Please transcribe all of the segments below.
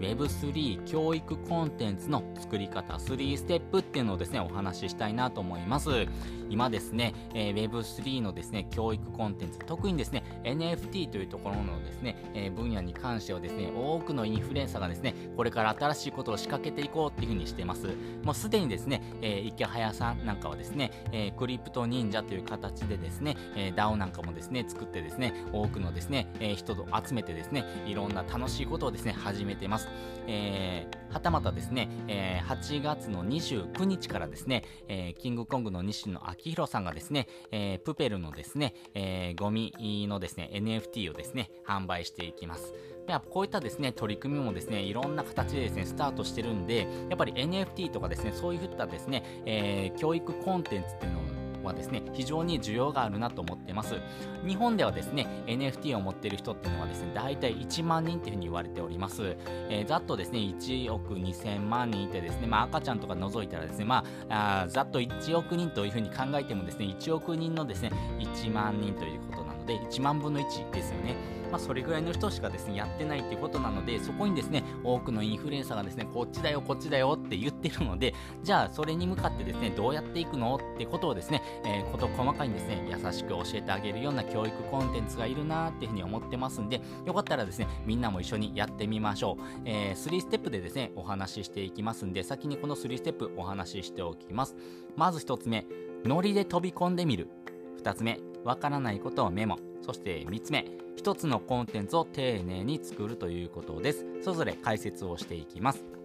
Web3 教育コンテンツの作り方3ステップっていうのをですねお話ししたいなと思います。今ですね、えー、Web3 のですね教育コンテンツ特にですね NFT というところのですね、えー、分野に関してはですね多くのインフルエンサーがですねこれから新しいことを仕掛けていこうっていうふうにしてます。もうすでにですね、えー、池早さんなんかはですね、えー、クリプト忍者という形でですね、えー、DAO なんかもですね作ってですね多くのですね、えー、人を集めてですねいろんな楽しいことをですね始めてます。えー、はたまたですね、えー、8月の29日からですね、えー、キングコングの西野昭弘さんがですね、えー、プペルのですね、えー、ゴミのですね、NFT をですね、販売していきます。やっぱこういったですね、取り組みもですね、いろんな形でですね、スタートしてるんで、やっぱり NFT とかですね、そういったですね、えー、教育コンテンツっていうのをはですね、非常に需要があるなと思ってます。日本ではですね、NFT を持っている人っていうのはですね、大体1万人っていうふうに言われております。えー、ざっとですね、1億2000万人いてですね、まあ赤ちゃんとか除いたらですね、まあ、あざっと1億人というふうに考えてもですね、1億人のですね、1万人ということなので、1万分の1ですよね。まあ、それぐらいの人しかですね、やってないっていうことなので、そこにですね、多くのインフルエンサーがですね、こっちだよ、こっちだよって言ってるので、じゃあ、それに向かってですね、どうやっていくの？ってことをですね、えー、こと細かにですね、優しく教えてあげるような教育コンテンツがいるなーっていうふうに思ってますんで、よかったらですね、みんなも一緒にやってみましょう。えー、3ステップでですね、お話ししていきますんで、先にこの3ステップお話ししておきます。まず1つ目、ノリで飛び込んでみる。2つ目、わからないことをメモ。そして3つ目、1つのコンテンツを丁寧に作るということです。それぞれ解説をしていきます。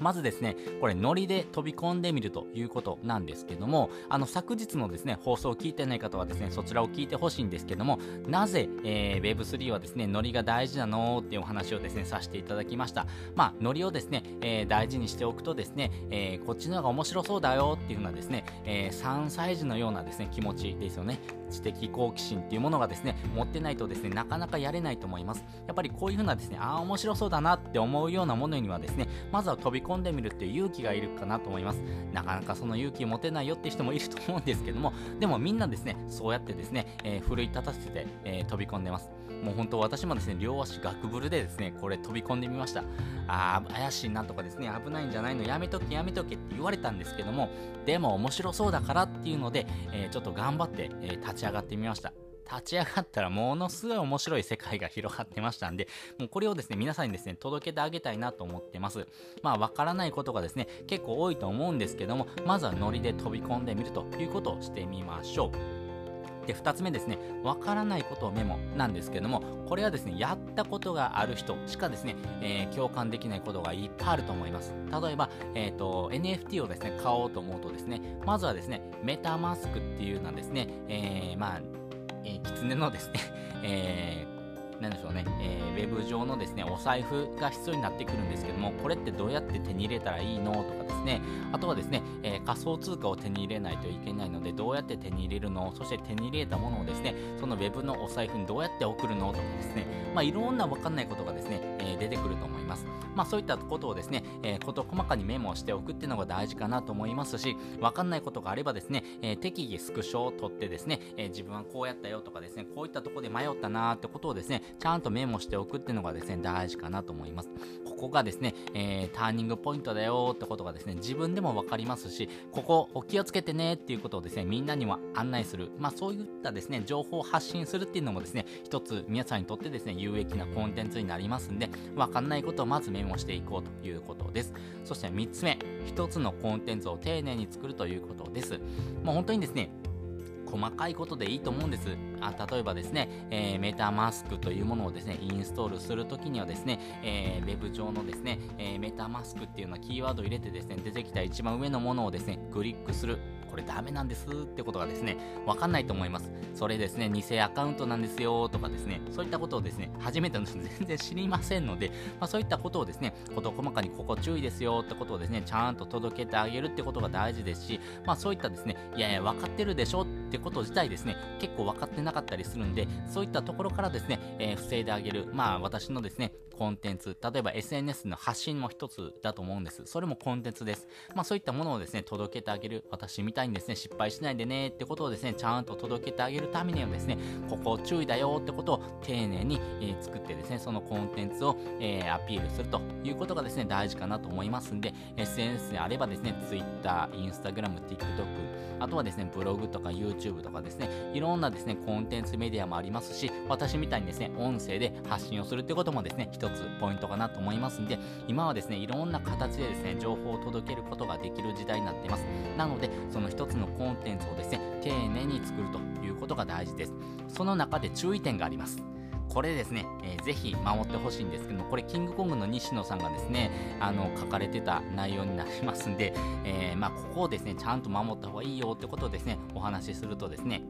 まずですね、これ、ノリで飛び込んでみるということなんですけども、あの、昨日のですね、放送を聞いてない方はですね、そちらを聞いてほしいんですけども、なぜ、えー、Web3 はですね、ノリが大事なのっていうお話をですね、させていただきました。まあ、ノリをですね、えー、大事にしておくとですね、えー、こっちの方が面白そうだよっていうふうなですね、えー、3歳児のようなですね、気持ちですよね。知的好奇心っていうものがですね、持ってないとですね、なかなかやれないと思います。やっぱりこういうふうなですね、ああ、面白そうだなって思うようなものにはですね、まずは飛び込んでみるっていう勇気がいるかなと思います。なかなかその勇気持てないよって人もいると思うんですけども、でもみんなですね、そうやってですね、えー、奮い立たせて、えー、飛び込んでます。もう本当私もですね、両足ガクブルでですね、これ飛び込んでみました。あー、怪しいなとかですね、危ないんじゃないの、やめとけやめとけって言われたんですけども、でも面白そうだからっていうので、えー、ちょっと頑張って、え立ち上がってみました。立ち上がったらものすごい面白い世界が広がってましたんで、もうこれをですね、皆さんにですね、届けてあげたいなと思ってます。まあ、わからないことがですね、結構多いと思うんですけども、まずはノリで飛び込んでみるということをしてみましょう。で、2つ目ですね、わからないことをメモなんですけども、これはですね、やったことがある人しかですね、えー、共感できないことがいっぱいあると思います。例えば、えっ、ー、と、NFT をですね、買おうと思うとですね、まずはですね、メタマスクっていうのはですね、えー、まあ、えー、狐のですね、えー、なんでしょうね、えー、ウェブ上のですね、お財布が必要になってくるんですけども、これってどうやって手に入れたらいいのとかですね、あとはですね、えー、仮想通貨を手に入れないといけないので、どうやって手に入れるのそして手に入れたものをですね、そのウェブのお財布にどうやって送るのとかですね、まあ、いろんなわかんないことがですね、え、出てくると思います。まあ、そういったことをですね、えー、こと細かにメモをしておくっていうのが大事かなと思いますし、わかんないことがあればですね、えー、適宜スクショを取ってですね、えー、自分はこうやったよとかですね、こういったとこで迷ったなーってことをですね、ちゃんとメモしておくっていうのがですね、大事かなと思います。ここがですね、え、ターニングポイントだよってことがですね、自分でもわかりますし、ここお気をつけてねっていうことをですね、みんなには案内する。まあそういったですね、情報を発信するっていうのもですね、一つ皆さんにとってですね、有益なコンテンツになりますんで、わかんないことをまずメモしていこうということです。そして3つ目、1つのコンテンツを丁寧に作るということです。もう本当にですね、細かいことでいいと思うんです。あ例えばですね、えー、メタマスクというものをですね、インストールするときにはですね、えー、ウェブ上のですね、えー、メタマスクっていうようなキーワードを入れてですね、出てきた一番上のものをですね、クリックする。これダメなんですってことがですね、わかんないと思います。それですね、偽アカウントなんですよとかですね、そういったことをですね、初めての人全然知りませんので、まあ、そういったことをですね、事細かにここ注意ですよってことをですね、ちゃんと届けてあげるってことが大事ですし、まあそういったですね、いやいや、分かってるでしょってってこと自体ですね、結構分かってなかったりするんで、そういったところからですね、えー、防いであげる、まあ私のですね、コンテンツ、例えば SNS の発信も一つだと思うんです。それもコンテンツです。まあそういったものをですね、届けてあげる、私みたいにですね、失敗しないでねってことをですね、ちゃんと届けてあげるためにはですね、ここ注意だよってことを丁寧に、えー、作ってですね、そのコンテンツを、えー、アピールするということがですね、大事かなと思いますんで、SNS であればですね、Twitter、Instagram、TikTok、あとはですね、ブログとか YouTube とかですね、いろんなですね、コンテンツメディアもありますし、私みたいにですね、音声で発信をするってこともですね、一つポイントかなと思いますんで、今はですね、いろんな形でですね、情報を届けることができる時代になっています。なので、その一つのコンテンツをですね、丁寧に作るということが大事です。その中で注意点があります。これですね、えー、ぜひ守ってほしいんですけども、これキングコングの西野さんがですね、あの、書かれてた内容になりますんで、えー、まあ、ここをですね、ちゃんと守った方がいいよってことをですね、お話しするとですね、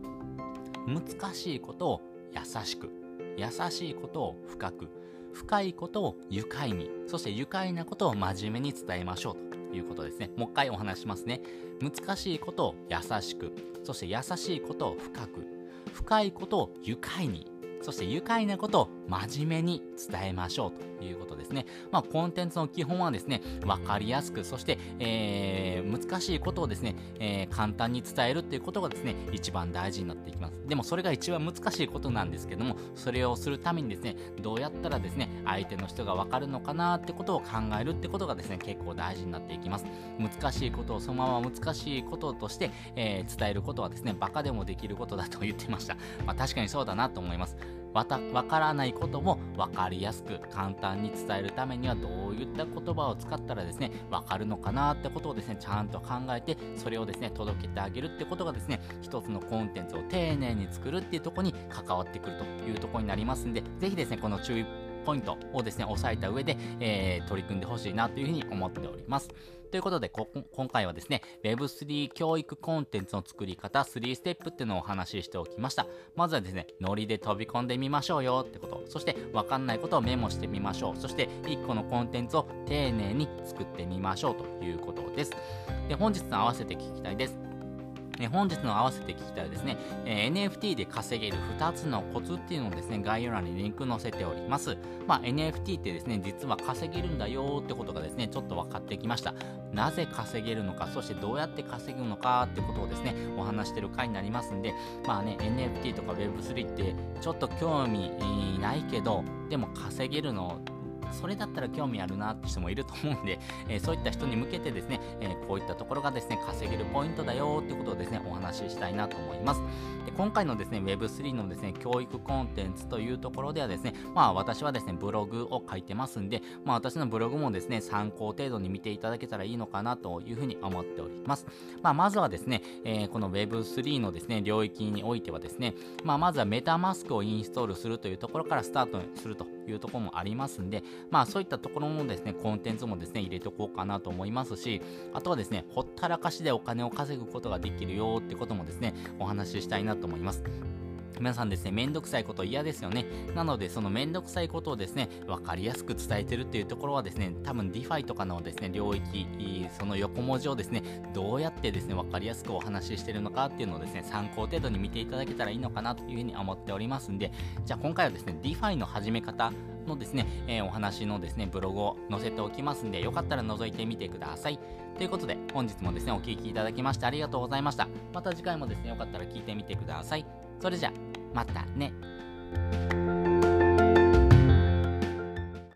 難しいことを優しく、優しいことを深く、深いことを愉快に、そして愉快なことを真面目に伝えましょうということですね。もう一回お話しますね。難しいことを優しく、そして優しいことを深く、深いことを愉快に、そして愉快なことを真面目に伝えましょうと。いうことですね。まあ、コンテンツの基本はですね、わかりやすく、そして、えー、難しいことをですね、えー、簡単に伝えるっていうことがですね、一番大事になっていきます。でもそれが一番難しいことなんですけども、それをするためにですね、どうやったらですね、相手の人がわかるのかなってことを考えるってことがですね、結構大事になっていきます。難しいことをそのまま難しいこととして、えー、伝えることはですね、バカでもできることだと言ってました。まあ、確かにそうだなと思います。わたわからないことも分かりやすく簡単に伝えるためにはどういった言葉を使ったらですね分かるのかなってことをですねちゃんと考えてそれをですね届けてあげるってことがですね一つのコンテンツを丁寧に作るっていうとこに関わってくるというとこになりますんで是非ですねこの注意ポイントをですね押さえた上で、えー、取り組んでほしいなというふうに思っております。ということで、今回はですね、Web3 教育コンテンツの作り方3ステップっていうのをお話ししておきました。まずはですね、ノリで飛び込んでみましょうよってこと。そして、わかんないことをメモしてみましょう。そして、1個のコンテンツを丁寧に作ってみましょうということです。で、本日の合わせて聞きたいです。え本日の合わせて聞きたいですね、え、NFT で稼げる2つのコツっていうのをですね、概要欄にリンク載せております。まあ、NFT ってですね、実は稼げるんだよってことがですね、ちょっと分かってきました。なぜ稼げるのか、そしてどうやって稼ぐのかってことをですね、お話してる回になりますんで、まあね、NFT とか Web3 ってちょっと興味ないけど、でも稼げるのそれだったら興味あるなって人もいると思うんで、え、そういった人に向けてですね、え、こういったところがですね、稼げるポイントだよってことをですね、お話ししたいなと思います。で今回のですね、Web3 のですね、教育コンテンツというところではですね、まあ私はですね、ブログを書いてますんで、まあ私のブログもですね、参考程度に見ていただけたらいいのかなというふうに思っております。まあまずはですね、えー、この Web3 のですね、領域においてはですね、まあまずはメタマスクをインストールするというところからスタートするというところもありますんで、まあそういったところもですね、コンテンツもですね、入れておこうかなと思いますし、あとはですね、ほったらかしでお金を稼ぐことができるよってこともですね、お話ししたいなと思います。皆さんですね、めんどくさいこと嫌ですよね。なので、そのめんどくさいことをですね、分かりやすく伝えてるっていうところはですね、多分 DeFi とかのですね、領域、その横文字をですね、どうやってですね、分かりやすくお話ししてるのかっていうのをですね、参考程度に見ていただけたらいいのかなというふうに思っておりますんで、じゃあ今回はですね、DeFi の始め方のですね、えー、お話のですね、ブログを載せておきますんで、よかったら覗いてみてください。ということで、本日もですね、お聴きいただきましてありがとうございました。また次回もですね、よかったら聞いてみてください。それじゃあ、またね。